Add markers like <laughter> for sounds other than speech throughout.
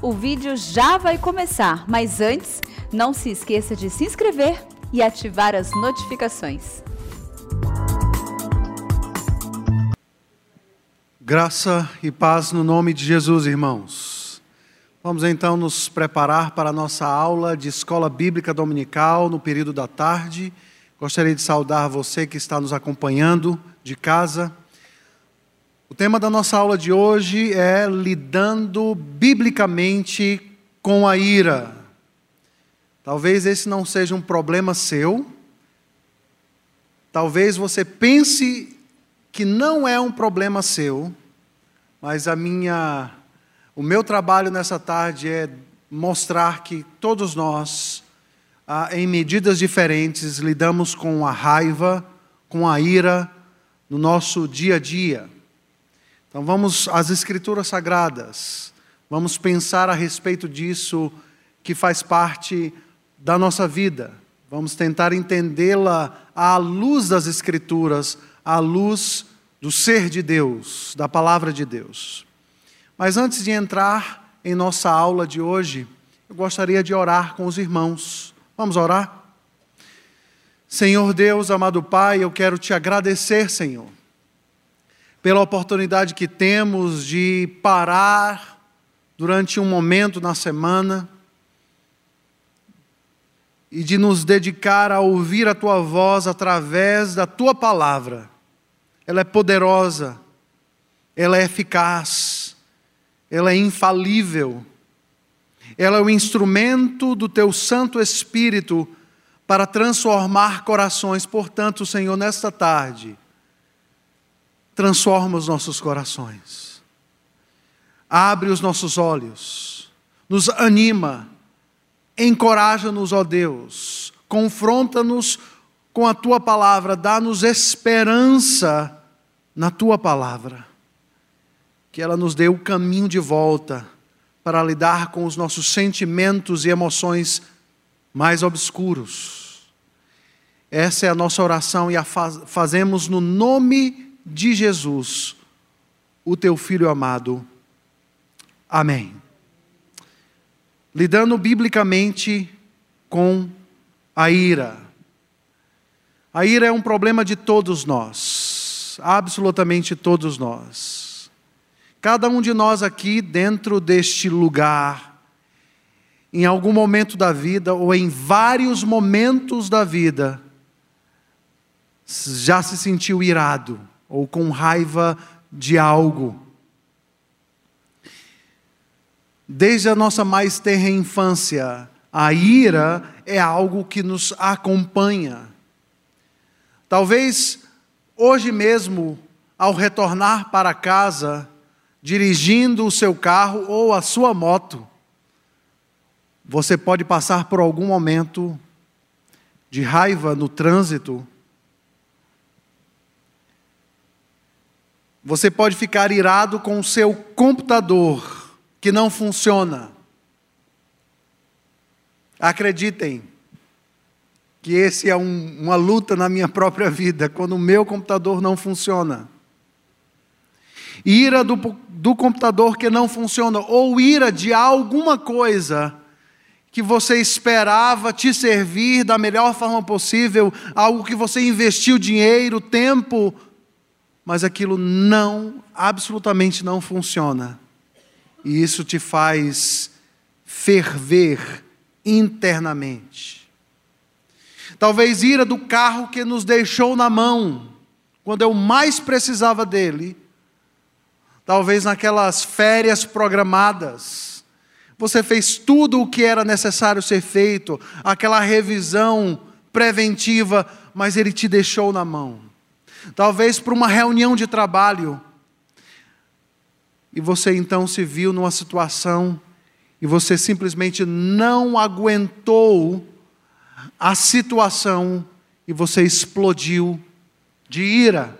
O vídeo já vai começar, mas antes, não se esqueça de se inscrever e ativar as notificações. Graça e paz no nome de Jesus, irmãos. Vamos então nos preparar para a nossa aula de escola bíblica dominical no período da tarde. Gostaria de saudar você que está nos acompanhando de casa. O tema da nossa aula de hoje é lidando biblicamente com a ira. Talvez esse não seja um problema seu. Talvez você pense que não é um problema seu, mas a minha o meu trabalho nessa tarde é mostrar que todos nós, ah, em medidas diferentes, lidamos com a raiva, com a ira no nosso dia a dia. Então vamos às Escrituras Sagradas, vamos pensar a respeito disso que faz parte da nossa vida. Vamos tentar entendê-la à luz das Escrituras, à luz do ser de Deus, da palavra de Deus. Mas antes de entrar em nossa aula de hoje, eu gostaria de orar com os irmãos. Vamos orar? Senhor Deus, amado Pai, eu quero te agradecer, Senhor pela oportunidade que temos de parar durante um momento na semana e de nos dedicar a ouvir a tua voz através da tua palavra. Ela é poderosa, ela é eficaz, ela é infalível, ela é o instrumento do teu Santo Espírito para transformar corações. Portanto, Senhor, nesta tarde, transforma os nossos corações, abre os nossos olhos, nos anima, encoraja-nos, ó Deus, confronta-nos com a tua palavra, dá-nos esperança na tua palavra, que ela nos dê o caminho de volta para lidar com os nossos sentimentos e emoções mais obscuros. Essa é a nossa oração e a fazemos no nome de Jesus, o teu filho amado. Amém. Lidando biblicamente com a ira. A ira é um problema de todos nós, absolutamente todos nós. Cada um de nós aqui dentro deste lugar, em algum momento da vida ou em vários momentos da vida, já se sentiu irado ou com raiva de algo. Desde a nossa mais terra infância, a ira é algo que nos acompanha. Talvez hoje mesmo, ao retornar para casa, dirigindo o seu carro ou a sua moto, você pode passar por algum momento de raiva no trânsito Você pode ficar irado com o seu computador que não funciona. Acreditem que esse é um, uma luta na minha própria vida, quando o meu computador não funciona. Ira do, do computador que não funciona, ou ira de alguma coisa que você esperava te servir da melhor forma possível, algo que você investiu dinheiro, tempo, mas aquilo não, absolutamente não funciona. E isso te faz ferver internamente. Talvez ira do carro que nos deixou na mão, quando eu mais precisava dele. Talvez naquelas férias programadas. Você fez tudo o que era necessário ser feito, aquela revisão preventiva, mas ele te deixou na mão talvez para uma reunião de trabalho, e você então se viu numa situação e você simplesmente não aguentou a situação e você explodiu de ira.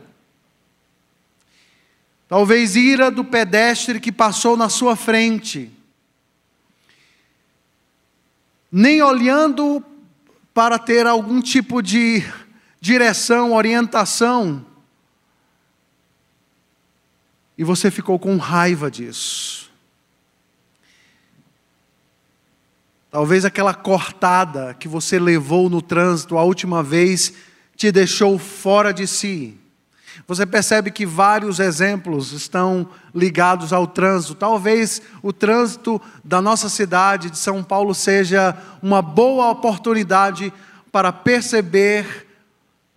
Talvez ira do pedestre que passou na sua frente. Nem olhando para ter algum tipo de direção, orientação. E você ficou com raiva disso. Talvez aquela cortada que você levou no trânsito a última vez te deixou fora de si. Você percebe que vários exemplos estão ligados ao trânsito. Talvez o trânsito da nossa cidade de São Paulo seja uma boa oportunidade para perceber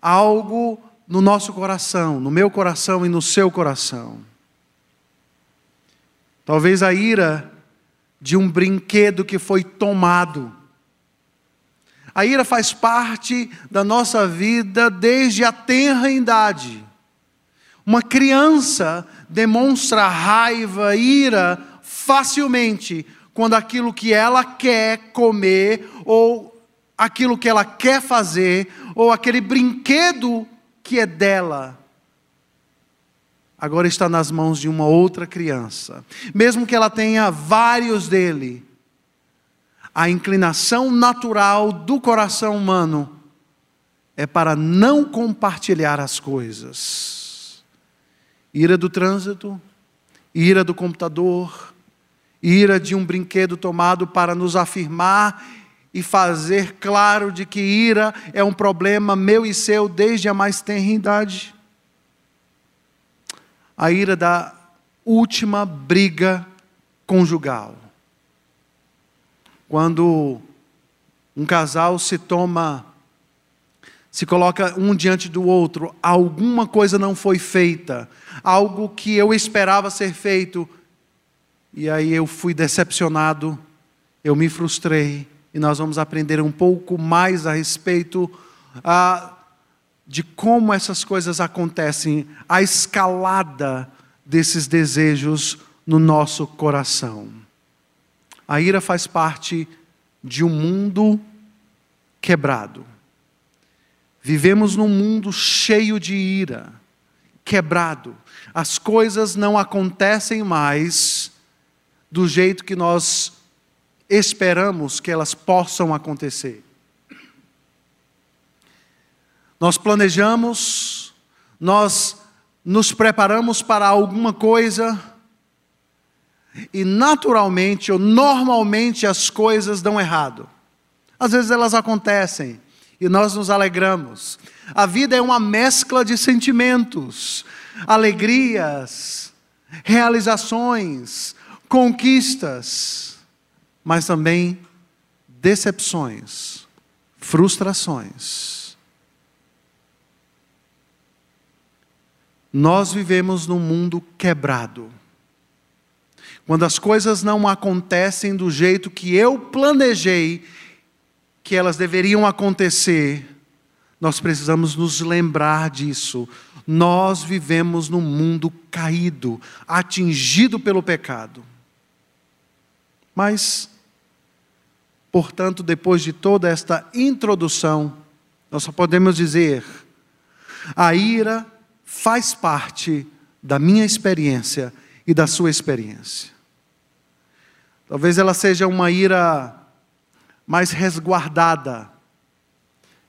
algo no nosso coração, no meu coração e no seu coração. Talvez a ira de um brinquedo que foi tomado. A ira faz parte da nossa vida desde a tenra idade. Uma criança demonstra raiva, ira facilmente quando aquilo que ela quer comer ou aquilo que ela quer fazer ou aquele brinquedo que é dela agora está nas mãos de uma outra criança. Mesmo que ela tenha vários dele, a inclinação natural do coração humano é para não compartilhar as coisas. Ira do trânsito, ira do computador, ira de um brinquedo tomado para nos afirmar e fazer claro de que ira é um problema meu e seu desde a mais tenra idade a ira da última briga conjugal. Quando um casal se toma, se coloca um diante do outro, alguma coisa não foi feita, algo que eu esperava ser feito, e aí eu fui decepcionado, eu me frustrei, e nós vamos aprender um pouco mais a respeito a de como essas coisas acontecem, a escalada desses desejos no nosso coração. A ira faz parte de um mundo quebrado. Vivemos num mundo cheio de ira, quebrado. As coisas não acontecem mais do jeito que nós esperamos que elas possam acontecer. Nós planejamos, nós nos preparamos para alguma coisa, e naturalmente ou normalmente as coisas dão errado. Às vezes elas acontecem e nós nos alegramos. A vida é uma mescla de sentimentos, alegrias, realizações, conquistas, mas também decepções, frustrações. Nós vivemos num mundo quebrado. Quando as coisas não acontecem do jeito que eu planejei que elas deveriam acontecer, nós precisamos nos lembrar disso. Nós vivemos num mundo caído, atingido pelo pecado. Mas, portanto, depois de toda esta introdução, nós só podemos dizer: a ira faz parte da minha experiência e da sua experiência. Talvez ela seja uma ira mais resguardada.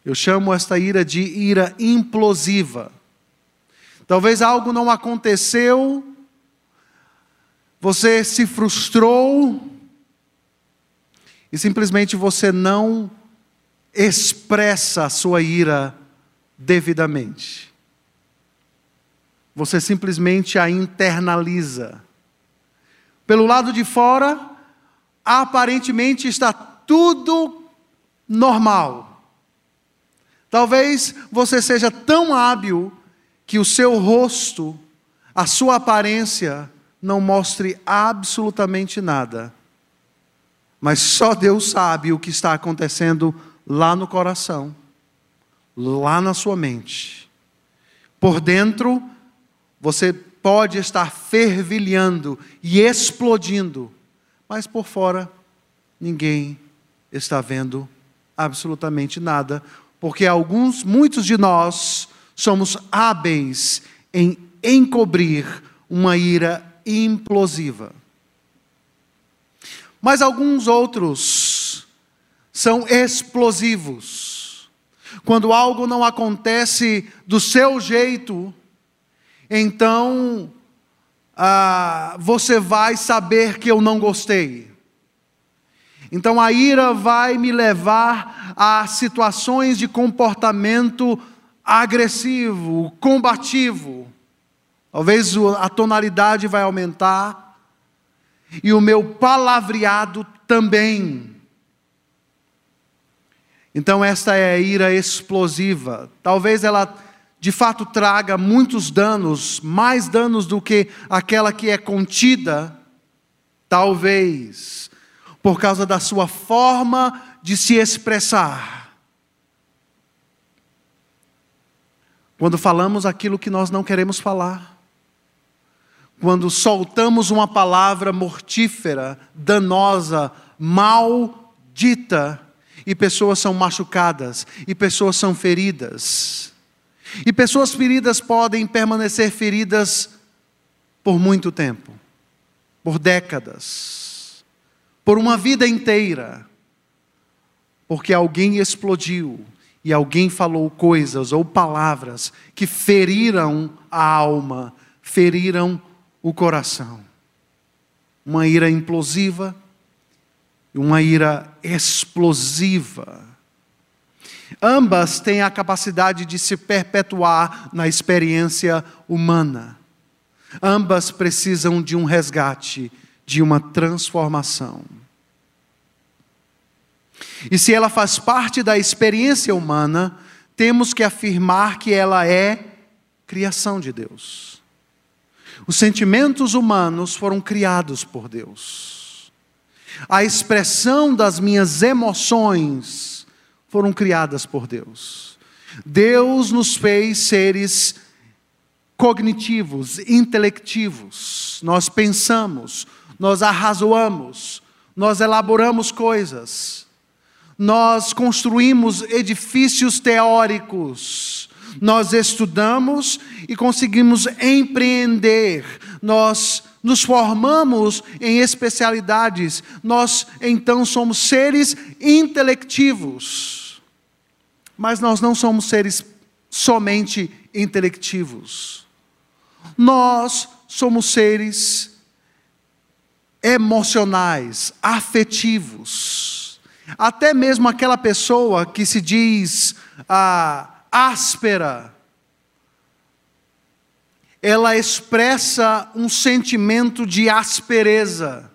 Eu chamo esta ira de ira implosiva. Talvez algo não aconteceu, você se frustrou e simplesmente você não expressa a sua ira devidamente você simplesmente a internaliza. Pelo lado de fora, aparentemente está tudo normal. Talvez você seja tão hábil que o seu rosto, a sua aparência, não mostre absolutamente nada. Mas só Deus sabe o que está acontecendo lá no coração, lá na sua mente. Por dentro, você pode estar fervilhando e explodindo, mas por fora ninguém está vendo absolutamente nada, porque alguns, muitos de nós, somos hábeis em encobrir uma ira implosiva. Mas alguns outros são explosivos. Quando algo não acontece do seu jeito, então ah, você vai saber que eu não gostei. Então a ira vai me levar a situações de comportamento agressivo, combativo. Talvez a tonalidade vai aumentar e o meu palavreado também. Então, esta é a ira explosiva. Talvez ela de fato traga muitos danos, mais danos do que aquela que é contida, talvez, por causa da sua forma de se expressar. Quando falamos aquilo que nós não queremos falar, quando soltamos uma palavra mortífera, danosa, maldita, e pessoas são machucadas, e pessoas são feridas. E pessoas feridas podem permanecer feridas por muito tempo, por décadas, por uma vida inteira, porque alguém explodiu e alguém falou coisas ou palavras que feriram a alma, feriram o coração. Uma ira implosiva e uma ira explosiva. Ambas têm a capacidade de se perpetuar na experiência humana. Ambas precisam de um resgate, de uma transformação. E se ela faz parte da experiência humana, temos que afirmar que ela é criação de Deus. Os sentimentos humanos foram criados por Deus. A expressão das minhas emoções foram criadas por Deus. Deus nos fez seres cognitivos, intelectivos. Nós pensamos, nós arrazoamos, nós elaboramos coisas, nós construímos edifícios teóricos, nós estudamos e conseguimos empreender, nós nos formamos em especialidades, nós então somos seres intelectivos. Mas nós não somos seres somente intelectivos. Nós somos seres emocionais, afetivos. Até mesmo aquela pessoa que se diz ah, áspera, ela expressa um sentimento de aspereza.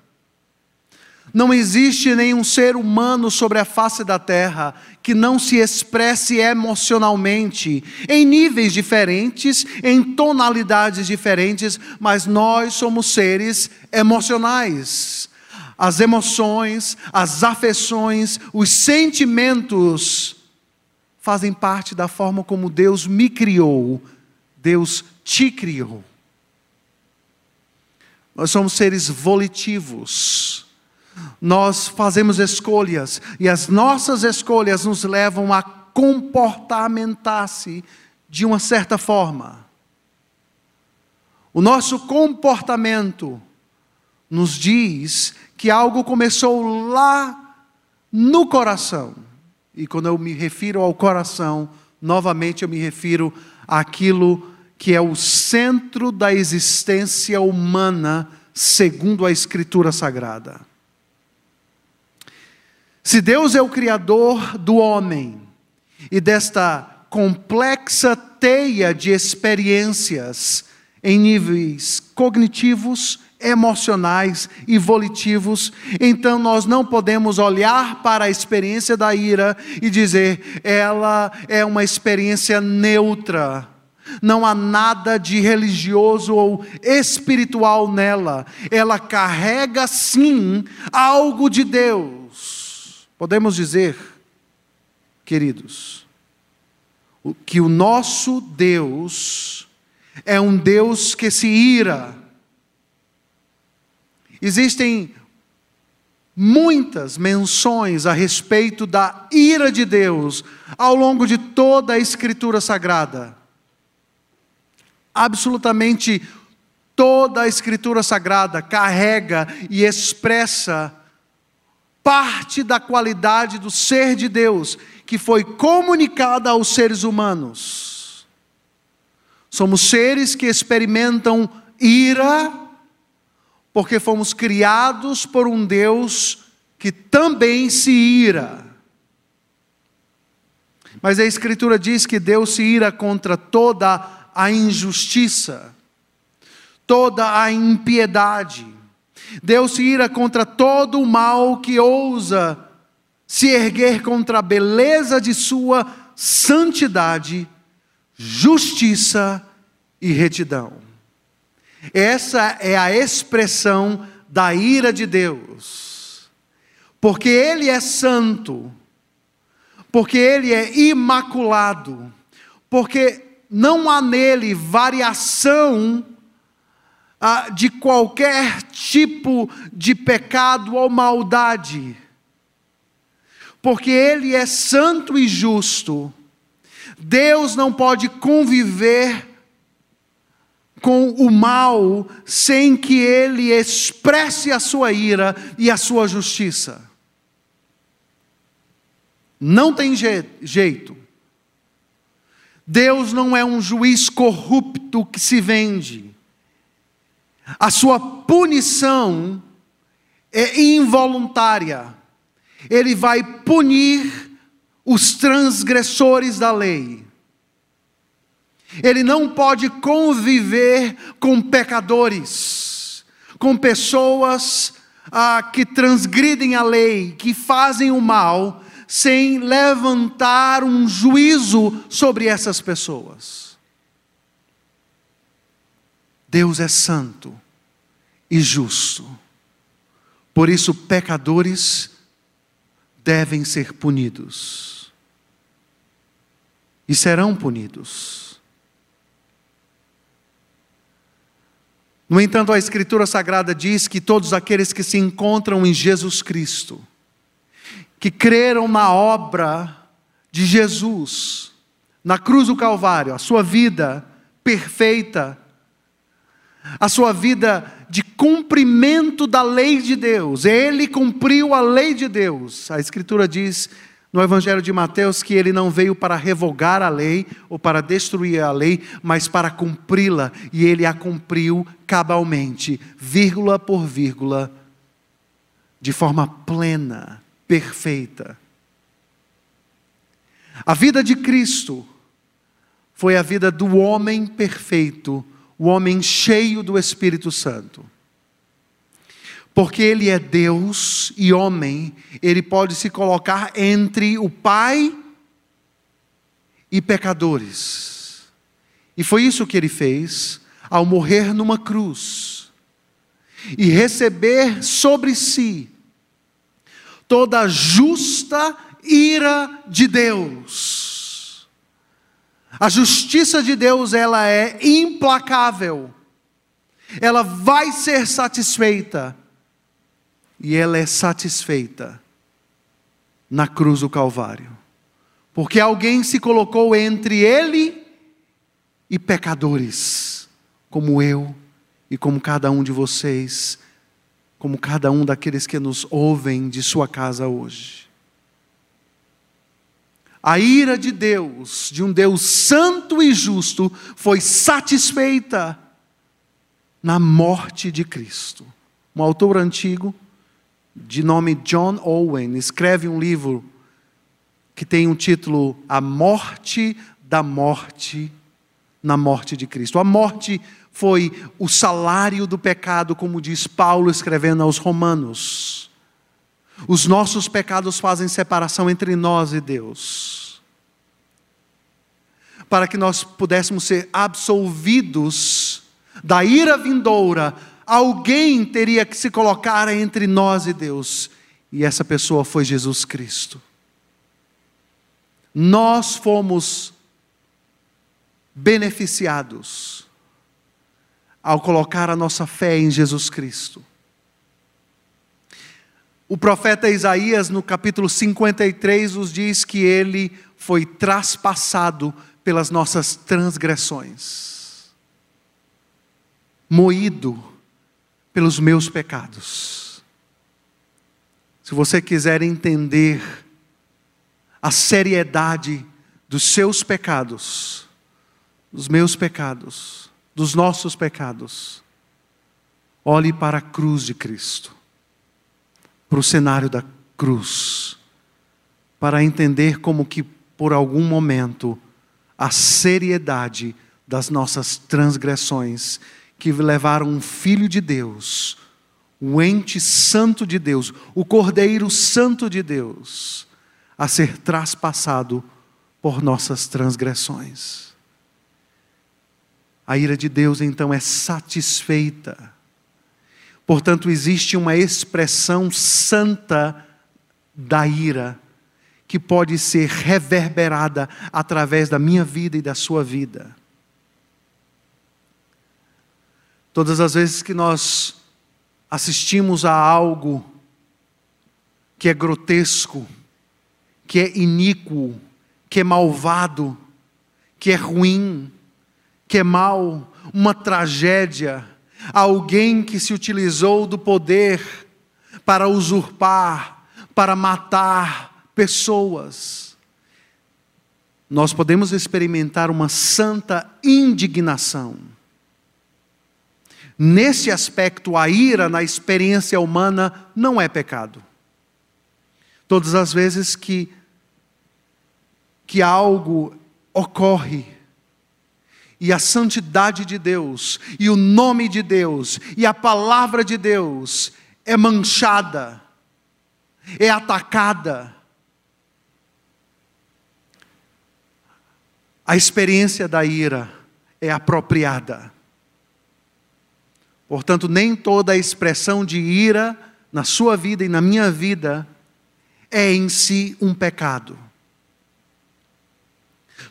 Não existe nenhum ser humano sobre a face da terra que não se expresse emocionalmente, em níveis diferentes, em tonalidades diferentes, mas nós somos seres emocionais. As emoções, as afeições, os sentimentos fazem parte da forma como Deus me criou, Deus te criou. Nós somos seres volitivos nós fazemos escolhas e as nossas escolhas nos levam a comportamentar-se de uma certa forma. O nosso comportamento nos diz que algo começou lá no coração. E quando eu me refiro ao coração, novamente eu me refiro àquilo que é o centro da existência humana, segundo a Escritura Sagrada. Se Deus é o Criador do homem e desta complexa teia de experiências em níveis cognitivos, emocionais e volitivos, então nós não podemos olhar para a experiência da ira e dizer ela é uma experiência neutra. Não há nada de religioso ou espiritual nela. Ela carrega sim algo de Deus Podemos dizer, queridos, que o nosso Deus é um Deus que se ira. Existem muitas menções a respeito da ira de Deus ao longo de toda a Escritura Sagrada. Absolutamente toda a Escritura Sagrada carrega e expressa parte da qualidade do ser de Deus que foi comunicada aos seres humanos. Somos seres que experimentam ira, porque fomos criados por um Deus que também se ira. Mas a Escritura diz que Deus se ira contra toda a injustiça, toda a impiedade. Deus se ira contra todo o mal que ousa se erguer contra a beleza de Sua santidade, justiça e retidão. Essa é a expressão da ira de Deus, porque Ele é santo porque ele é imaculado, porque não há nele variação ah, de qualquer tipo de pecado ou maldade, porque ele é santo e justo. Deus não pode conviver com o mal sem que ele expresse a sua ira e a sua justiça. Não tem jeito. Deus não é um juiz corrupto que se vende. A sua punição é involuntária. Ele vai punir os transgressores da lei. Ele não pode conviver com pecadores, com pessoas ah, que transgridem a lei, que fazem o mal sem levantar um juízo sobre essas pessoas. Deus é santo e justo. Por isso, pecadores devem ser punidos. E serão punidos. No entanto, a Escritura Sagrada diz que todos aqueles que se encontram em Jesus Cristo, que creram na obra de Jesus, na cruz do Calvário, a sua vida perfeita, a sua vida de cumprimento da lei de Deus. Ele cumpriu a lei de Deus. A Escritura diz no Evangelho de Mateus que ele não veio para revogar a lei ou para destruir a lei, mas para cumpri-la, e ele a cumpriu cabalmente, vírgula por vírgula, de forma plena perfeita. A vida de Cristo foi a vida do homem perfeito, o homem cheio do Espírito Santo. Porque ele é Deus e homem, ele pode se colocar entre o Pai e pecadores. E foi isso que ele fez ao morrer numa cruz e receber sobre si toda a justa ira de Deus. A justiça de Deus, ela é implacável. Ela vai ser satisfeita. E ela é satisfeita na cruz do Calvário. Porque alguém se colocou entre ele e pecadores, como eu e como cada um de vocês como cada um daqueles que nos ouvem de sua casa hoje. A ira de Deus, de um Deus santo e justo, foi satisfeita na morte de Cristo. Um autor antigo, de nome John Owen, escreve um livro que tem um título A Morte da Morte na Morte de Cristo. A morte foi o salário do pecado, como diz Paulo escrevendo aos Romanos. Os nossos pecados fazem separação entre nós e Deus. Para que nós pudéssemos ser absolvidos da ira vindoura, alguém teria que se colocar entre nós e Deus, e essa pessoa foi Jesus Cristo. Nós fomos beneficiados ao colocar a nossa fé em Jesus Cristo. O profeta Isaías, no capítulo 53, nos diz que ele foi traspassado pelas nossas transgressões, moído pelos meus pecados. Se você quiser entender a seriedade dos seus pecados, dos meus pecados, dos nossos pecados, olhe para a cruz de Cristo. para o cenário da cruz, para entender como que por algum momento a seriedade das nossas transgressões que levaram um filho de Deus, o ente santo de Deus, o Cordeiro Santo de Deus, a ser traspassado por nossas transgressões. A ira de Deus então é satisfeita. Portanto, existe uma expressão santa da ira que pode ser reverberada através da minha vida e da sua vida. Todas as vezes que nós assistimos a algo que é grotesco, que é iníquo, que é malvado, que é ruim, que é mal, uma tragédia, alguém que se utilizou do poder para usurpar, para matar pessoas. Nós podemos experimentar uma santa indignação Nesse aspecto, a ira na experiência humana não é pecado. Todas as vezes que, que algo ocorre, e a santidade de Deus, e o nome de Deus, e a palavra de Deus é manchada, é atacada, a experiência da ira é apropriada. Portanto, nem toda expressão de ira na sua vida e na minha vida é em si um pecado.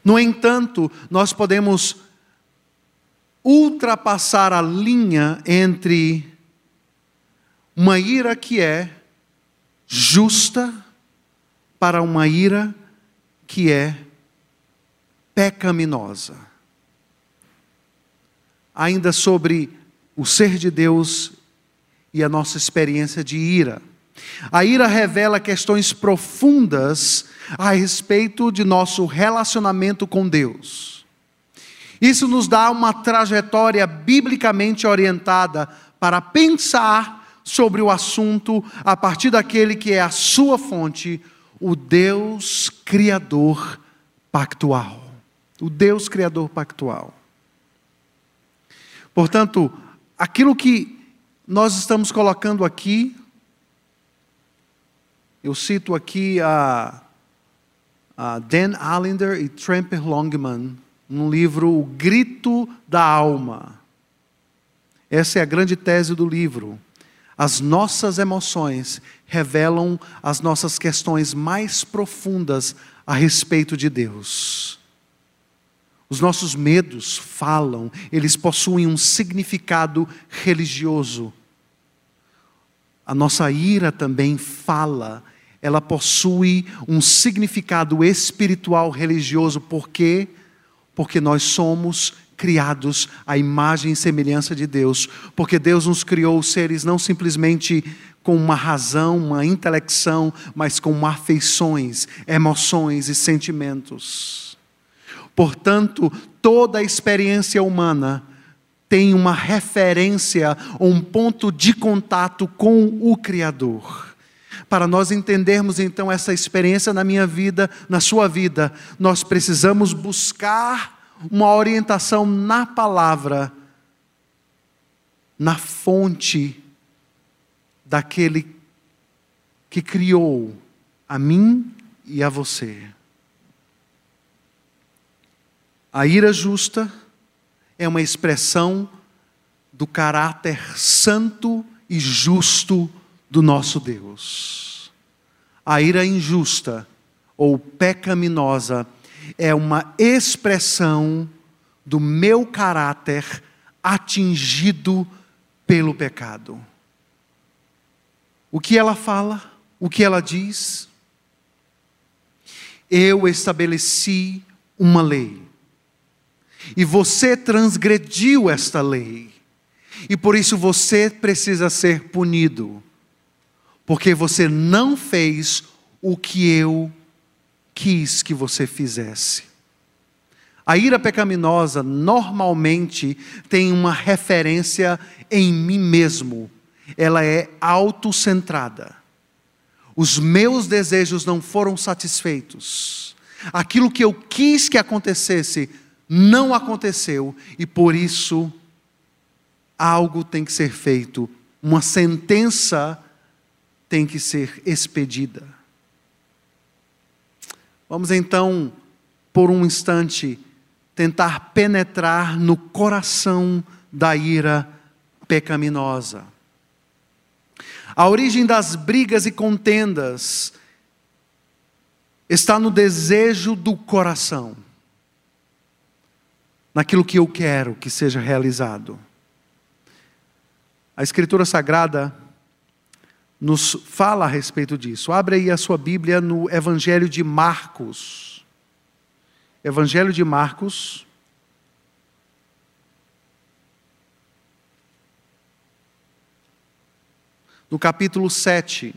No entanto, nós podemos ultrapassar a linha entre uma ira que é justa para uma ira que é pecaminosa. Ainda sobre o ser de Deus e a nossa experiência de ira. A ira revela questões profundas a respeito de nosso relacionamento com Deus. Isso nos dá uma trajetória biblicamente orientada para pensar sobre o assunto a partir daquele que é a sua fonte, o Deus Criador pactual. O Deus Criador pactual. Portanto, aquilo que nós estamos colocando aqui, eu cito aqui a, a Dan Allender e Tremper Longman, no livro O Grito da Alma. Essa é a grande tese do livro. As nossas emoções revelam as nossas questões mais profundas a respeito de Deus. Os nossos medos falam, eles possuem um significado religioso. A nossa ira também fala, ela possui um significado espiritual religioso, por quê? Porque nós somos criados à imagem e semelhança de Deus, porque Deus nos criou seres não simplesmente com uma razão, uma intelecção, mas com afeições, emoções e sentimentos. Portanto, toda experiência humana tem uma referência, um ponto de contato com o Criador. Para nós entendermos então essa experiência na minha vida, na sua vida, nós precisamos buscar uma orientação na palavra, na fonte daquele que criou a mim e a você. A ira justa é uma expressão do caráter santo e justo do nosso Deus. A ira injusta ou pecaminosa é uma expressão do meu caráter atingido pelo pecado. O que ela fala? O que ela diz? Eu estabeleci uma lei e você transgrediu esta lei. E por isso você precisa ser punido. Porque você não fez o que eu quis que você fizesse. A ira pecaminosa normalmente tem uma referência em mim mesmo. Ela é autocentrada. os meus desejos não foram satisfeitos. Aquilo que eu quis que acontecesse não aconteceu e por isso algo tem que ser feito, uma sentença tem que ser expedida. Vamos então, por um instante, tentar penetrar no coração da ira pecaminosa. A origem das brigas e contendas está no desejo do coração, naquilo que eu quero que seja realizado. A Escritura Sagrada nos fala a respeito disso. Abre aí a sua Bíblia no Evangelho de Marcos. Evangelho de Marcos. No capítulo 7.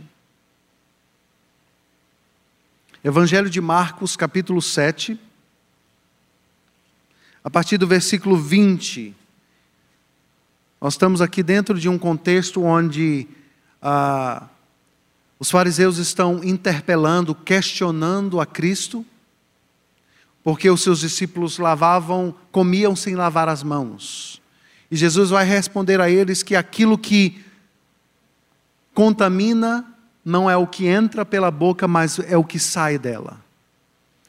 Evangelho de Marcos, capítulo 7. A partir do versículo 20. Nós estamos aqui dentro de um contexto onde ah, os fariseus estão interpelando, questionando a Cristo, porque os seus discípulos lavavam, comiam sem lavar as mãos. E Jesus vai responder a eles que aquilo que contamina não é o que entra pela boca, mas é o que sai dela.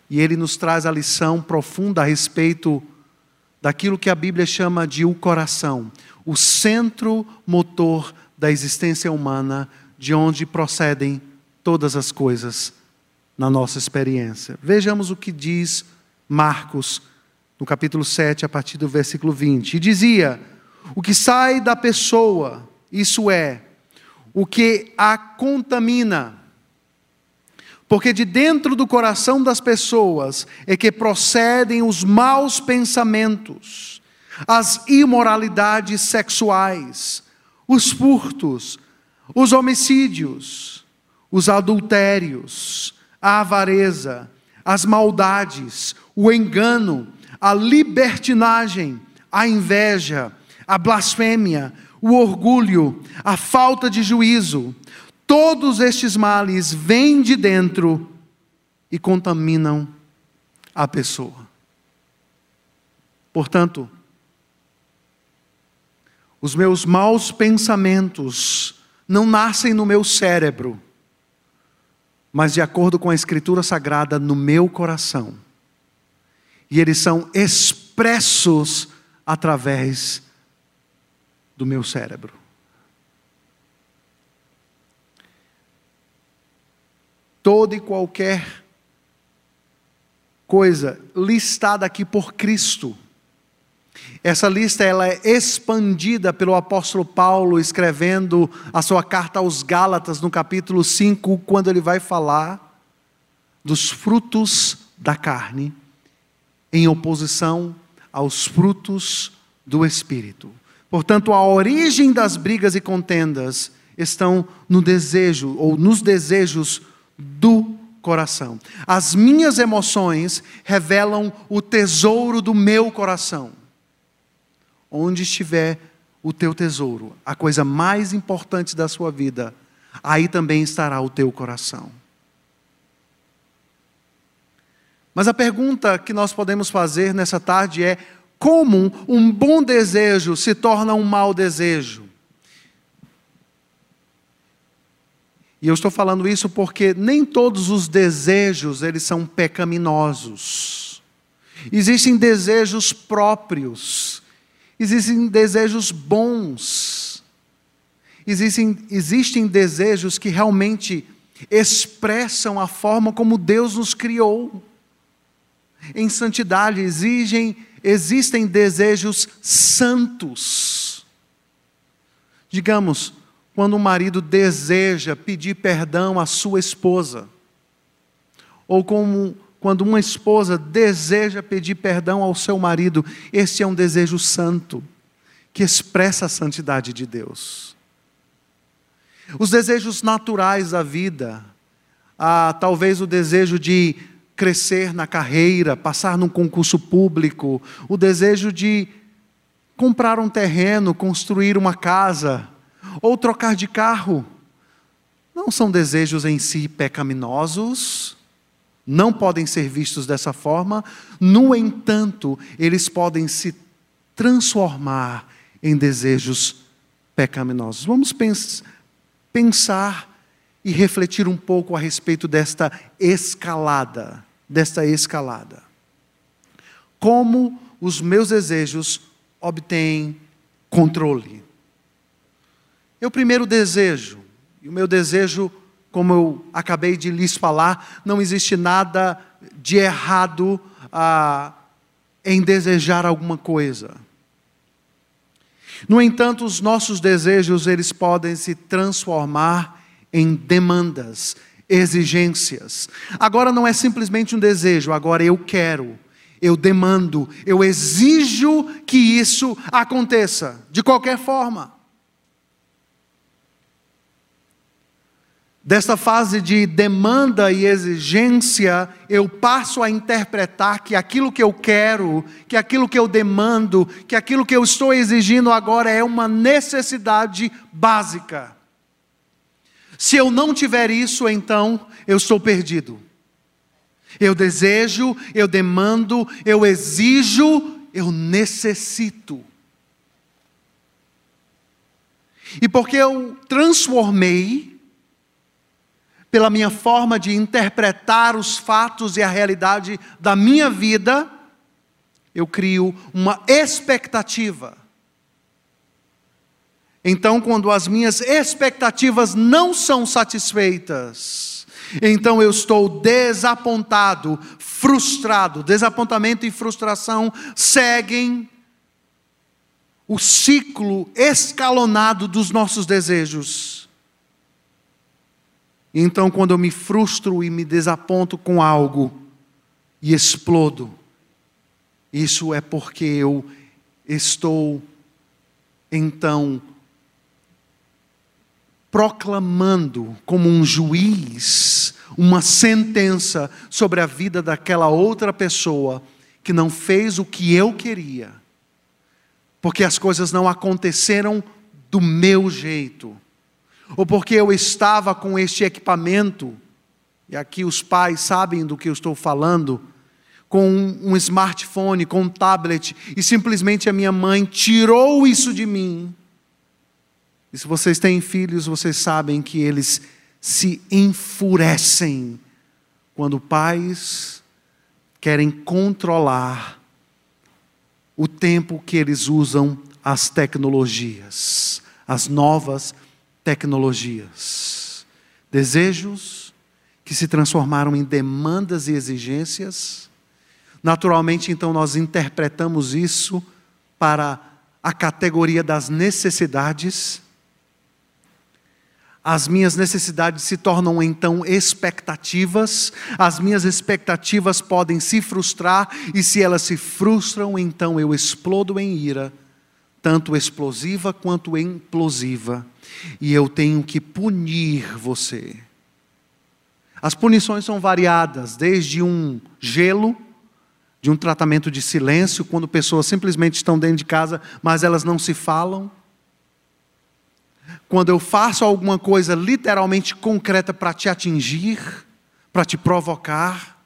E ele nos traz a lição profunda a respeito daquilo que a Bíblia chama de o coração o centro motor da existência humana, de onde procedem todas as coisas na nossa experiência. Vejamos o que diz Marcos, no capítulo 7, a partir do versículo 20. E dizia: O que sai da pessoa, isso é, o que a contamina, porque de dentro do coração das pessoas é que procedem os maus pensamentos as imoralidades sexuais, os furtos, os homicídios, os adultérios, a avareza, as maldades, o engano, a libertinagem, a inveja, a blasfêmia, o orgulho, a falta de juízo. Todos estes males vêm de dentro e contaminam a pessoa. Portanto, os meus maus pensamentos não nascem no meu cérebro, mas de acordo com a Escritura Sagrada, no meu coração. E eles são expressos através do meu cérebro. Toda e qualquer coisa listada aqui por Cristo essa lista ela é expandida pelo apóstolo Paulo escrevendo a sua carta aos Gálatas no capítulo 5, quando ele vai falar dos frutos da carne em oposição aos frutos do espírito. Portanto, a origem das brigas e contendas estão no desejo ou nos desejos do coração. As minhas emoções revelam o tesouro do meu coração. Onde estiver o teu tesouro, a coisa mais importante da sua vida, aí também estará o teu coração. Mas a pergunta que nós podemos fazer nessa tarde é: como um bom desejo se torna um mau desejo? E eu estou falando isso porque nem todos os desejos eles são pecaminosos. Existem desejos próprios Existem desejos bons. Existem, existem desejos que realmente expressam a forma como Deus nos criou. Em santidade exigem, existem desejos santos. Digamos, quando um marido deseja pedir perdão à sua esposa, ou como quando uma esposa deseja pedir perdão ao seu marido, esse é um desejo santo, que expressa a santidade de Deus. Os desejos naturais da vida, ah, talvez o desejo de crescer na carreira, passar num concurso público, o desejo de comprar um terreno, construir uma casa, ou trocar de carro. não são desejos em si pecaminosos, não podem ser vistos dessa forma, no entanto, eles podem se transformar em desejos pecaminosos. Vamos pens pensar e refletir um pouco a respeito desta escalada, desta escalada. Como os meus desejos obtêm controle. Eu primeiro desejo, e o meu desejo, como eu acabei de lhes falar, não existe nada de errado ah, em desejar alguma coisa. No entanto, os nossos desejos, eles podem se transformar em demandas, exigências. Agora não é simplesmente um desejo, agora eu quero, eu demando, eu exijo que isso aconteça, de qualquer forma. Desta fase de demanda e exigência, eu passo a interpretar que aquilo que eu quero, que aquilo que eu demando, que aquilo que eu estou exigindo agora é uma necessidade básica. Se eu não tiver isso, então eu estou perdido. Eu desejo, eu demando, eu exijo, eu necessito. E porque eu transformei pela minha forma de interpretar os fatos e a realidade da minha vida, eu crio uma expectativa. Então, quando as minhas expectativas não são satisfeitas, então eu estou desapontado, frustrado. Desapontamento e frustração seguem o ciclo escalonado dos nossos desejos. Então, quando eu me frustro e me desaponto com algo e explodo, isso é porque eu estou, então, proclamando como um juiz uma sentença sobre a vida daquela outra pessoa que não fez o que eu queria, porque as coisas não aconteceram do meu jeito ou porque eu estava com este equipamento, e aqui os pais sabem do que eu estou falando, com um smartphone, com um tablet, e simplesmente a minha mãe tirou isso de mim. E se vocês têm filhos, vocês sabem que eles se enfurecem quando pais querem controlar o tempo que eles usam as tecnologias, as novas tecnologias tecnologias, desejos que se transformaram em demandas e exigências. Naturalmente, então, nós interpretamos isso para a categoria das necessidades. As minhas necessidades se tornam então expectativas, as minhas expectativas podem se frustrar, e se elas se frustram, então eu explodo em ira, tanto explosiva quanto implosiva e eu tenho que punir você. As punições são variadas, desde um gelo, de um tratamento de silêncio, quando pessoas simplesmente estão dentro de casa, mas elas não se falam. Quando eu faço alguma coisa literalmente concreta para te atingir, para te provocar,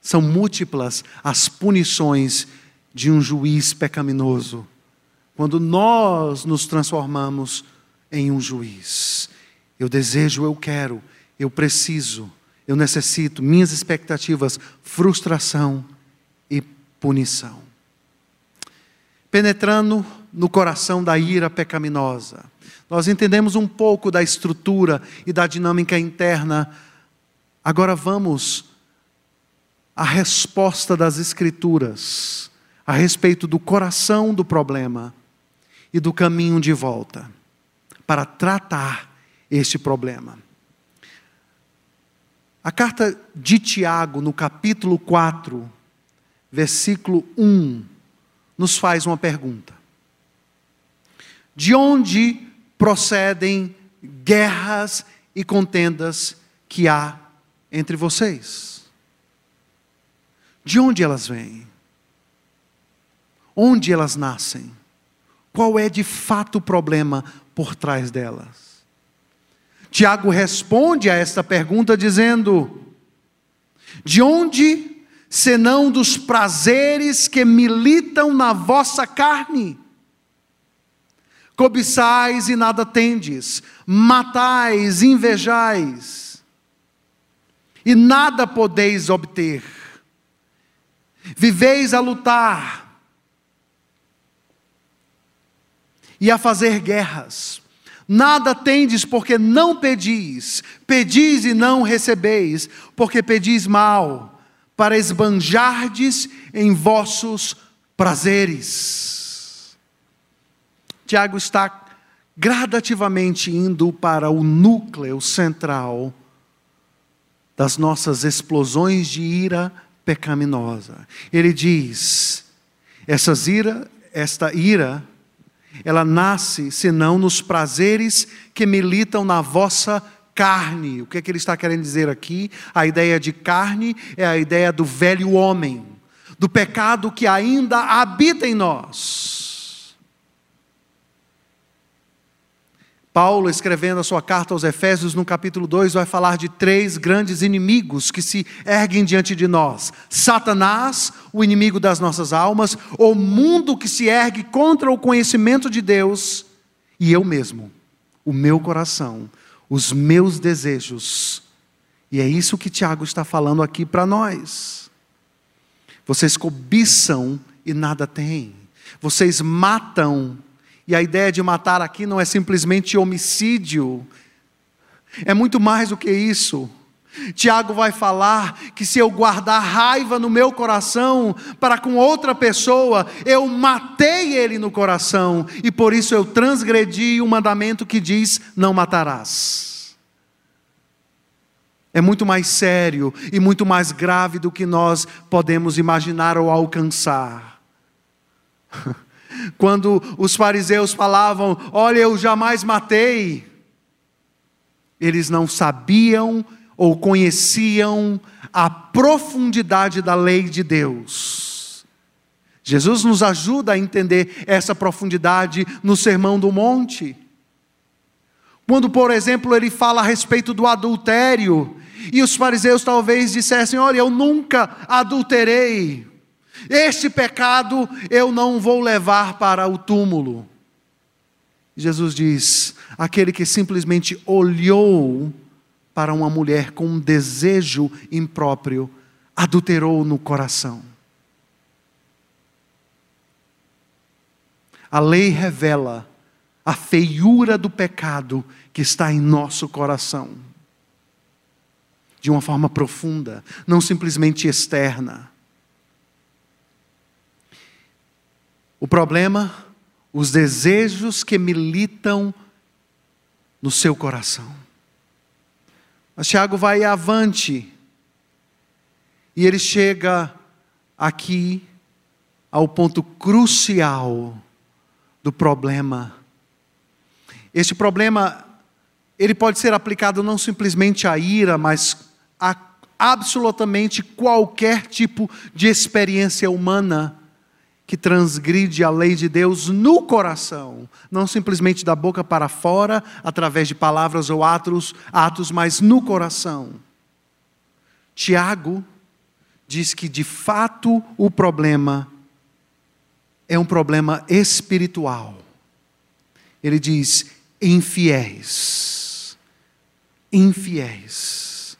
são múltiplas as punições de um juiz pecaminoso. Quando nós nos transformamos em um juiz. Eu desejo, eu quero, eu preciso, eu necessito, minhas expectativas, frustração e punição. Penetrando no coração da ira pecaminosa, nós entendemos um pouco da estrutura e da dinâmica interna. Agora vamos à resposta das Escrituras a respeito do coração do problema e do caminho de volta para tratar este problema. A carta de Tiago, no capítulo 4, versículo 1, nos faz uma pergunta: De onde procedem guerras e contendas que há entre vocês? De onde elas vêm? Onde elas nascem? Qual é de fato o problema por trás delas? Tiago responde a esta pergunta dizendo: De onde, senão dos prazeres que militam na vossa carne? Cobiçais e nada tendes, matais, invejais, e nada podeis obter. Viveis a lutar e a fazer guerras Nada tendes porque não pedis, pedis e não recebeis, porque pedis mal, para esbanjardes em vossos prazeres. Tiago está gradativamente indo para o núcleo central das nossas explosões de ira pecaminosa. Ele diz: essas ira, esta ira ela nasce senão nos prazeres que militam na vossa carne. O que, é que ele está querendo dizer aqui? A ideia de carne é a ideia do velho homem, do pecado que ainda habita em nós. Paulo, escrevendo a sua carta aos Efésios, no capítulo 2, vai falar de três grandes inimigos que se erguem diante de nós: Satanás, o inimigo das nossas almas, o mundo que se ergue contra o conhecimento de Deus, e eu mesmo, o meu coração, os meus desejos. E é isso que Tiago está falando aqui para nós. Vocês cobiçam e nada têm, vocês matam e a ideia de matar aqui não é simplesmente homicídio, é muito mais do que isso. Tiago vai falar que se eu guardar raiva no meu coração para com outra pessoa, eu matei ele no coração e por isso eu transgredi o mandamento que diz: não matarás. É muito mais sério e muito mais grave do que nós podemos imaginar ou alcançar. <laughs> Quando os fariseus falavam: Olha, eu jamais matei, eles não sabiam ou conheciam a profundidade da lei de Deus. Jesus nos ajuda a entender essa profundidade no Sermão do Monte. Quando, por exemplo, ele fala a respeito do adultério, e os fariseus talvez dissessem: Olha, eu nunca adulterei. Este pecado eu não vou levar para o túmulo. Jesus diz: aquele que simplesmente olhou para uma mulher com um desejo impróprio, adulterou no coração. A lei revela a feiura do pecado que está em nosso coração, de uma forma profunda, não simplesmente externa. O problema, os desejos que militam no seu coração. Mas Tiago vai avante e ele chega aqui ao ponto crucial do problema. Este problema ele pode ser aplicado não simplesmente à ira, mas a absolutamente qualquer tipo de experiência humana que transgride a lei de Deus no coração, não simplesmente da boca para fora, através de palavras ou atos, atos, mas no coração. Tiago diz que de fato o problema é um problema espiritual. Ele diz: infiéis. Infiéis.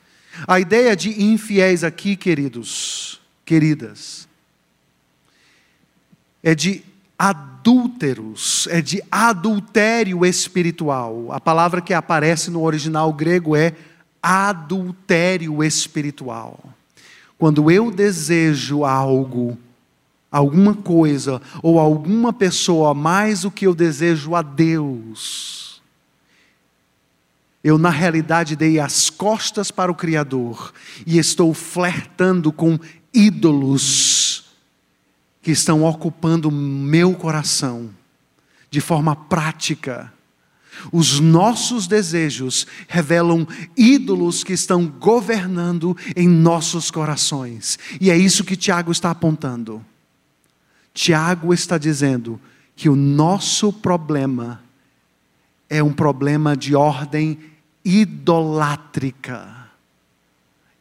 A ideia de infiéis aqui, queridos, queridas, é de adúlteros, é de adultério espiritual. A palavra que aparece no original grego é adultério espiritual. Quando eu desejo algo, alguma coisa ou alguma pessoa mais do que eu desejo a Deus, eu na realidade dei as costas para o Criador e estou flertando com ídolos que estão ocupando meu coração de forma prática. Os nossos desejos revelam ídolos que estão governando em nossos corações. E é isso que Tiago está apontando. Tiago está dizendo que o nosso problema é um problema de ordem idolátrica.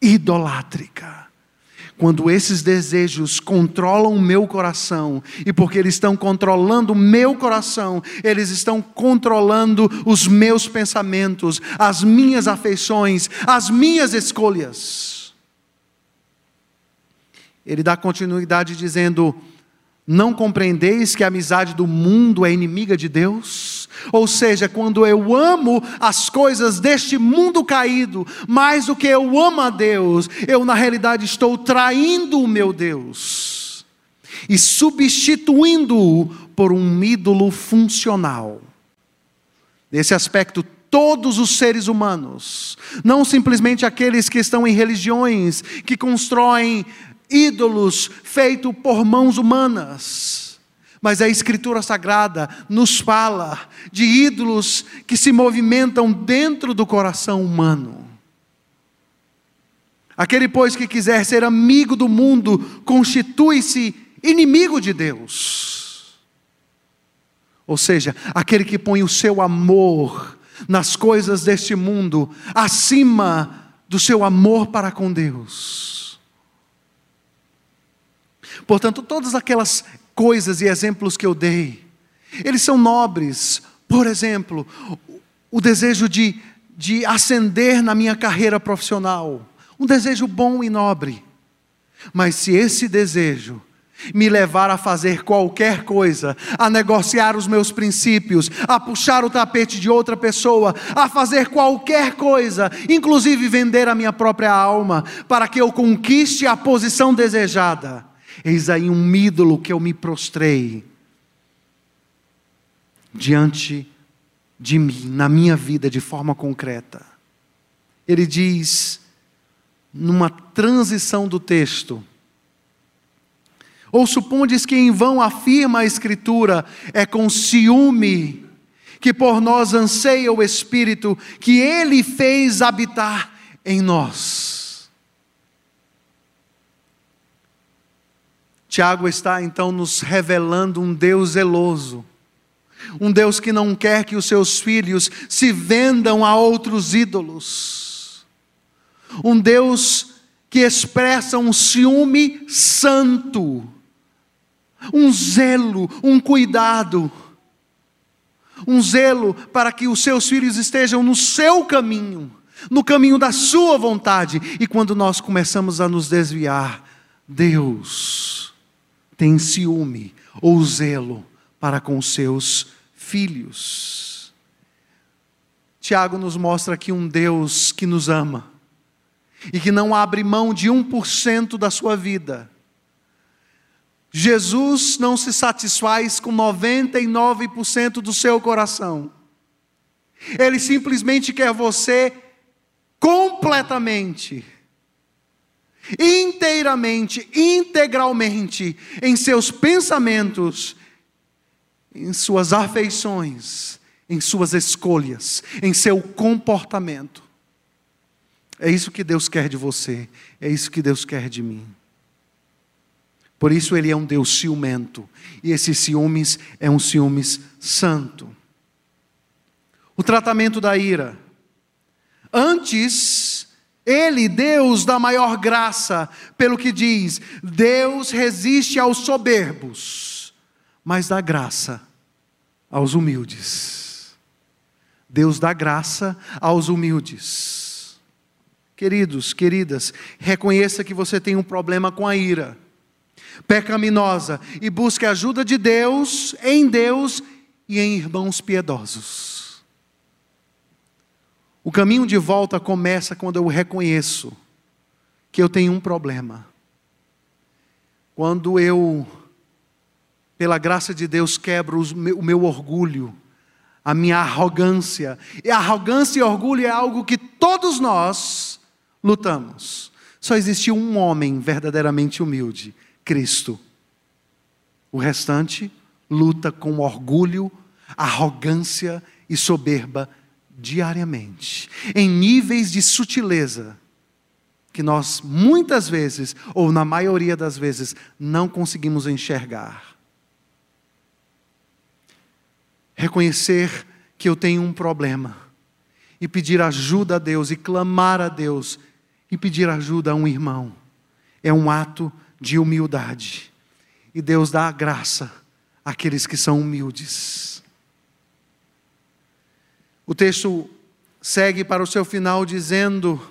Idolátrica. Quando esses desejos controlam o meu coração, e porque eles estão controlando o meu coração, eles estão controlando os meus pensamentos, as minhas afeições, as minhas escolhas. Ele dá continuidade dizendo: Não compreendeis que a amizade do mundo é inimiga de Deus? Ou seja, quando eu amo as coisas deste mundo caído, mais do que eu amo a Deus, eu na realidade estou traindo o meu Deus e substituindo-o por um ídolo funcional. Nesse aspecto, todos os seres humanos, não simplesmente aqueles que estão em religiões, que constroem ídolos feitos por mãos humanas, mas a Escritura Sagrada nos fala de ídolos que se movimentam dentro do coração humano. Aquele, pois, que quiser ser amigo do mundo, constitui-se inimigo de Deus. Ou seja, aquele que põe o seu amor nas coisas deste mundo acima do seu amor para com Deus. Portanto, todas aquelas coisas e exemplos que eu dei, eles são nobres. Por exemplo, o desejo de, de ascender na minha carreira profissional, um desejo bom e nobre. Mas se esse desejo me levar a fazer qualquer coisa, a negociar os meus princípios, a puxar o tapete de outra pessoa, a fazer qualquer coisa, inclusive vender a minha própria alma, para que eu conquiste a posição desejada. Eis aí um ídolo que eu me prostrei diante de mim, na minha vida, de forma concreta. Ele diz, numa transição do texto, ou supondes que em vão afirma a Escritura, é com ciúme que por nós anseia o Espírito que Ele fez habitar em nós. Tiago está então nos revelando um Deus zeloso, um Deus que não quer que os seus filhos se vendam a outros ídolos, um Deus que expressa um ciúme santo, um zelo, um cuidado, um zelo para que os seus filhos estejam no seu caminho, no caminho da sua vontade, e quando nós começamos a nos desviar, Deus tem ciúme ou zelo para com seus filhos. Tiago nos mostra aqui um Deus que nos ama e que não abre mão de 1% da sua vida. Jesus não se satisfaz com 99% do seu coração. Ele simplesmente quer você completamente inteiramente, integralmente em seus pensamentos, em suas afeições, em suas escolhas, em seu comportamento. É isso que Deus quer de você, é isso que Deus quer de mim. Por isso ele é um Deus ciumento, e esse ciúmes é um ciúmes santo. O tratamento da ira. Antes ele, Deus da maior graça, pelo que diz: Deus resiste aos soberbos, mas dá graça aos humildes. Deus dá graça aos humildes. Queridos, queridas, reconheça que você tem um problema com a ira pecaminosa e busque a ajuda de Deus, em Deus e em irmãos piedosos. O caminho de volta começa quando eu reconheço que eu tenho um problema. Quando eu, pela graça de Deus, quebro o meu orgulho, a minha arrogância. E arrogância e orgulho é algo que todos nós lutamos. Só existiu um homem verdadeiramente humilde: Cristo. O restante luta com orgulho, arrogância e soberba diariamente, em níveis de sutileza que nós muitas vezes, ou na maioria das vezes, não conseguimos enxergar. Reconhecer que eu tenho um problema e pedir ajuda a Deus e clamar a Deus e pedir ajuda a um irmão. É um ato de humildade. E Deus dá a graça àqueles que são humildes. O texto segue para o seu final dizendo: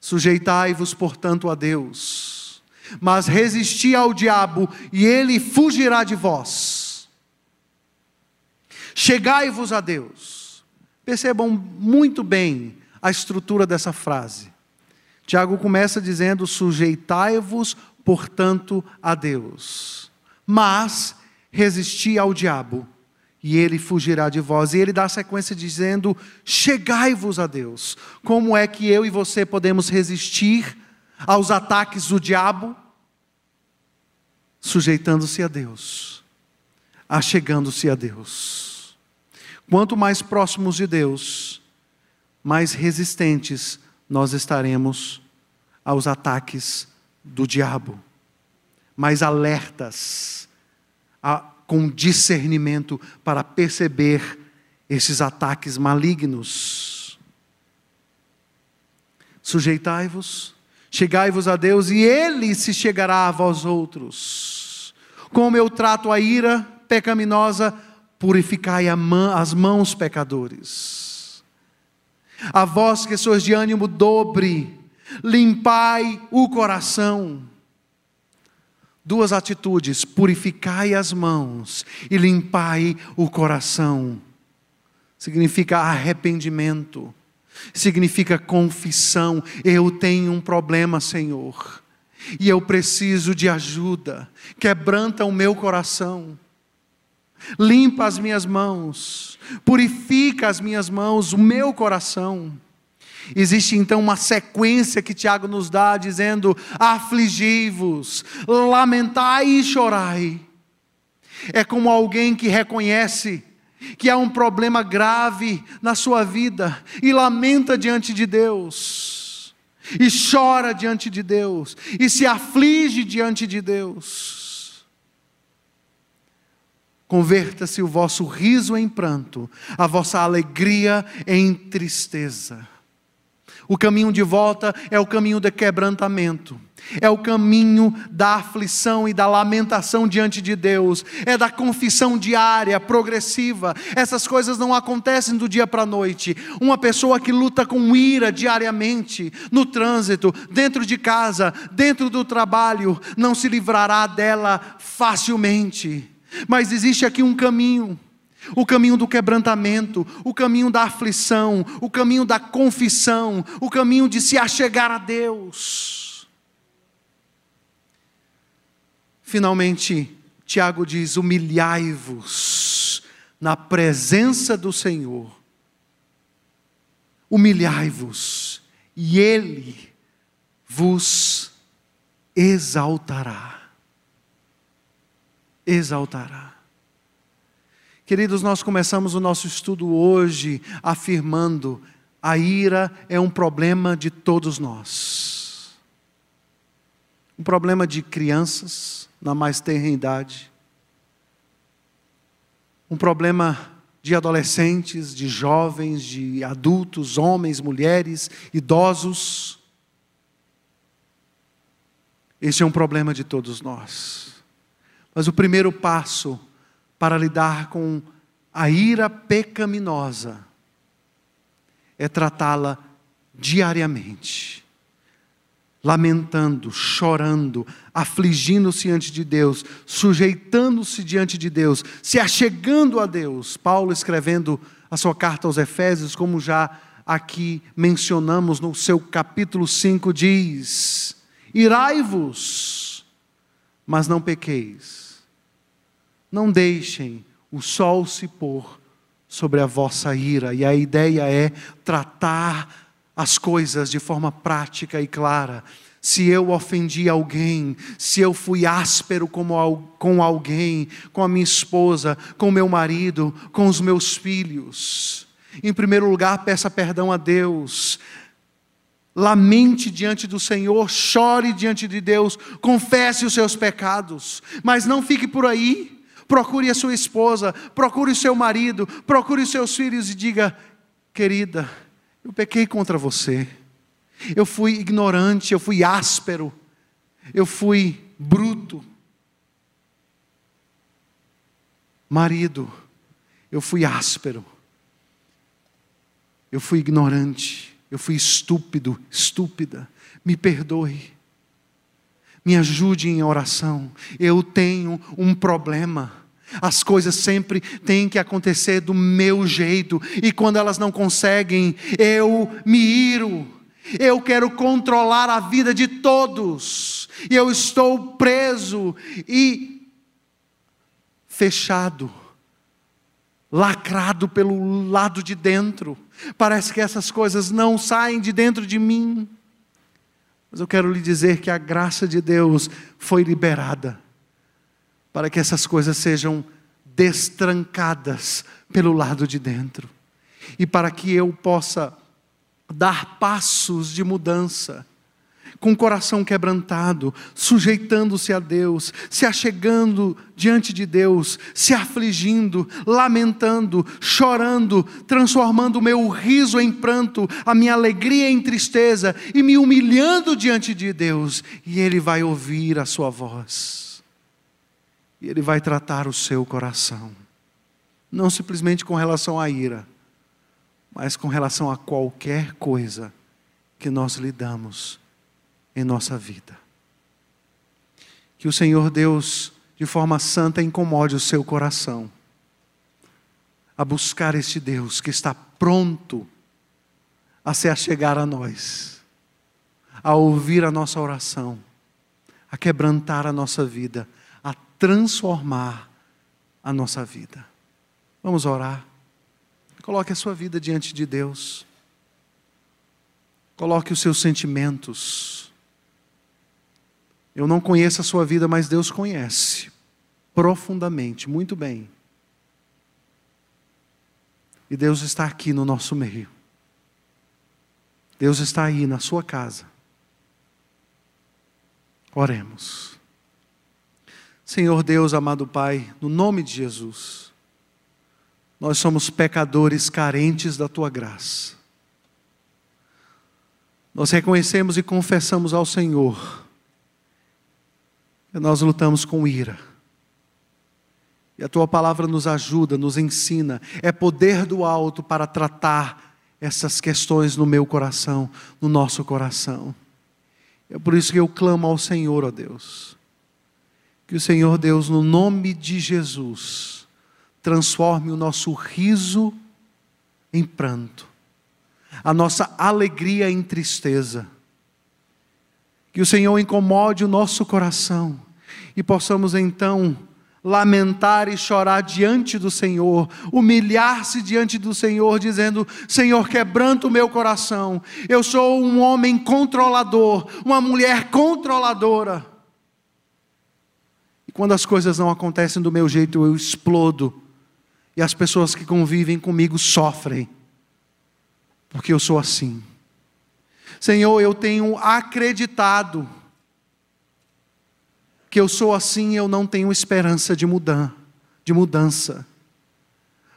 Sujeitai-vos, portanto, a Deus, mas resisti ao diabo, e ele fugirá de vós. Chegai-vos a Deus Percebam muito bem a estrutura dessa frase. Tiago começa dizendo: sujeitai-vos, portanto, a Deus, mas resisti ao diabo, e ele fugirá de vós. E ele dá sequência dizendo: chegai-vos a Deus. Como é que eu e você podemos resistir aos ataques do diabo? Sujeitando-se a Deus, achegando-se a Deus. Quanto mais próximos de Deus, mais resistentes nós estaremos aos ataques do diabo, mais alertas, a, com discernimento para perceber esses ataques malignos. Sujeitai-vos, chegai-vos a Deus e Ele se chegará a vós outros. Como eu trato a ira pecaminosa, purificai as mãos, pecadores. A vós que sois de ânimo dobre, limpai o coração. Duas atitudes: purificai as mãos e limpai o coração. Significa arrependimento, significa confissão. Eu tenho um problema, Senhor, e eu preciso de ajuda. Quebranta o meu coração limpa as minhas mãos, purifica as minhas mãos, o meu coração. Existe então uma sequência que Tiago nos dá, dizendo: afligi-vos, lamentai e chorai. É como alguém que reconhece que há um problema grave na sua vida e lamenta diante de Deus, e chora diante de Deus, e se aflige diante de Deus. Converta-se o vosso riso em pranto, a vossa alegria em tristeza. O caminho de volta é o caminho do quebrantamento, é o caminho da aflição e da lamentação diante de Deus, é da confissão diária, progressiva. Essas coisas não acontecem do dia para a noite. Uma pessoa que luta com ira diariamente, no trânsito, dentro de casa, dentro do trabalho, não se livrará dela facilmente. Mas existe aqui um caminho. O caminho do quebrantamento, o caminho da aflição, o caminho da confissão, o caminho de se achegar a Deus. Finalmente, Tiago diz: humilhai-vos na presença do Senhor. Humilhai-vos, e Ele vos exaltará exaltará. Queridos, nós começamos o nosso estudo hoje afirmando: a ira é um problema de todos nós. Um problema de crianças na mais tenra idade. Um problema de adolescentes, de jovens, de adultos, homens, mulheres, idosos. Esse é um problema de todos nós. Mas o primeiro passo para lidar com a ira pecaminosa é tratá-la diariamente, lamentando, chorando, afligindo-se diante de Deus, sujeitando-se diante de Deus, se achegando a Deus. Paulo escrevendo a sua carta aos Efésios, como já aqui mencionamos no seu capítulo 5, diz: Irai-vos, mas não pequeis não deixem o sol se pôr sobre a vossa ira. E a ideia é tratar as coisas de forma prática e clara. Se eu ofendi alguém, se eu fui áspero com alguém, com a minha esposa, com meu marido, com os meus filhos, em primeiro lugar, peça perdão a Deus. Lamente diante do Senhor, chore diante de Deus, confesse os seus pecados, mas não fique por aí. Procure a sua esposa, procure o seu marido, procure os seus filhos e diga: querida, Eu pequei contra você. Eu fui ignorante, eu fui áspero, eu fui bruto. Marido, eu fui áspero, eu fui ignorante, eu fui estúpido, estúpida. Me perdoe, me ajude em oração. Eu tenho um problema. As coisas sempre têm que acontecer do meu jeito, e quando elas não conseguem, eu me iro. Eu quero controlar a vida de todos, e eu estou preso e fechado, lacrado pelo lado de dentro. Parece que essas coisas não saem de dentro de mim. Mas eu quero lhe dizer que a graça de Deus foi liberada para que essas coisas sejam destrancadas pelo lado de dentro e para que eu possa dar passos de mudança com o coração quebrantado, sujeitando-se a Deus, se achegando diante de Deus, se afligindo, lamentando, chorando, transformando o meu riso em pranto, a minha alegria em tristeza e me humilhando diante de Deus, e Ele vai ouvir a sua voz, e Ele vai tratar o seu coração, não simplesmente com relação à ira, mas com relação a qualquer coisa que nós lidamos em nossa vida. Que o Senhor Deus, de forma santa, incomode o seu coração a buscar este Deus que está pronto a se achegar a nós, a ouvir a nossa oração, a quebrantar a nossa vida, a transformar a nossa vida. Vamos orar. Coloque a sua vida diante de Deus. Coloque os seus sentimentos. Eu não conheço a sua vida, mas Deus conhece profundamente, muito bem. E Deus está aqui no nosso meio. Deus está aí na sua casa. Oremos. Senhor Deus, amado Pai, no nome de Jesus, nós somos pecadores carentes da tua graça. Nós reconhecemos e confessamos ao Senhor nós lutamos com ira. E a tua palavra nos ajuda, nos ensina. É poder do alto para tratar essas questões no meu coração, no nosso coração. É por isso que eu clamo ao Senhor, ó Deus. Que o Senhor Deus, no nome de Jesus, transforme o nosso riso em pranto, a nossa alegria em tristeza. Que o Senhor incomode o nosso coração e possamos então lamentar e chorar diante do Senhor, humilhar-se diante do Senhor, dizendo: Senhor, quebranta o meu coração. Eu sou um homem controlador, uma mulher controladora. E quando as coisas não acontecem do meu jeito, eu explodo. E as pessoas que convivem comigo sofrem, porque eu sou assim. Senhor, eu tenho acreditado que eu sou assim, eu não tenho esperança de mudar, de mudança.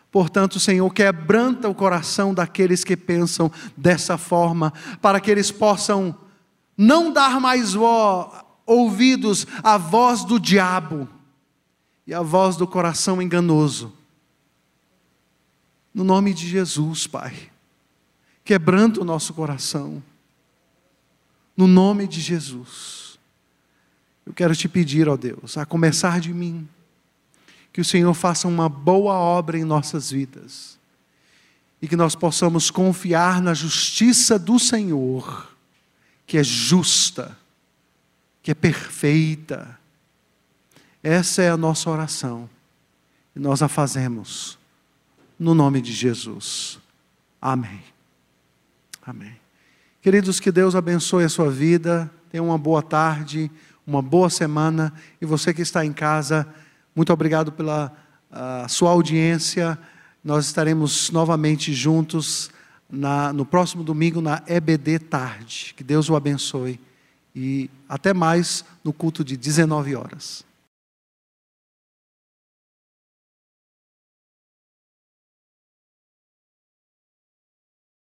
Portanto, Senhor, quebranta o coração daqueles que pensam dessa forma, para que eles possam não dar mais ouvidos à voz do diabo e à voz do coração enganoso. No nome de Jesus, Pai, quebranta o nosso coração. No nome de Jesus. Eu quero te pedir, ó Deus, a começar de mim, que o Senhor faça uma boa obra em nossas vidas e que nós possamos confiar na justiça do Senhor, que é justa, que é perfeita. Essa é a nossa oração e nós a fazemos no nome de Jesus. Amém. Amém. Queridos, que Deus abençoe a sua vida. Tenha uma boa tarde uma boa semana. E você que está em casa, muito obrigado pela sua audiência. Nós estaremos novamente juntos na, no próximo domingo na EBD Tarde. Que Deus o abençoe. E até mais no culto de 19 horas.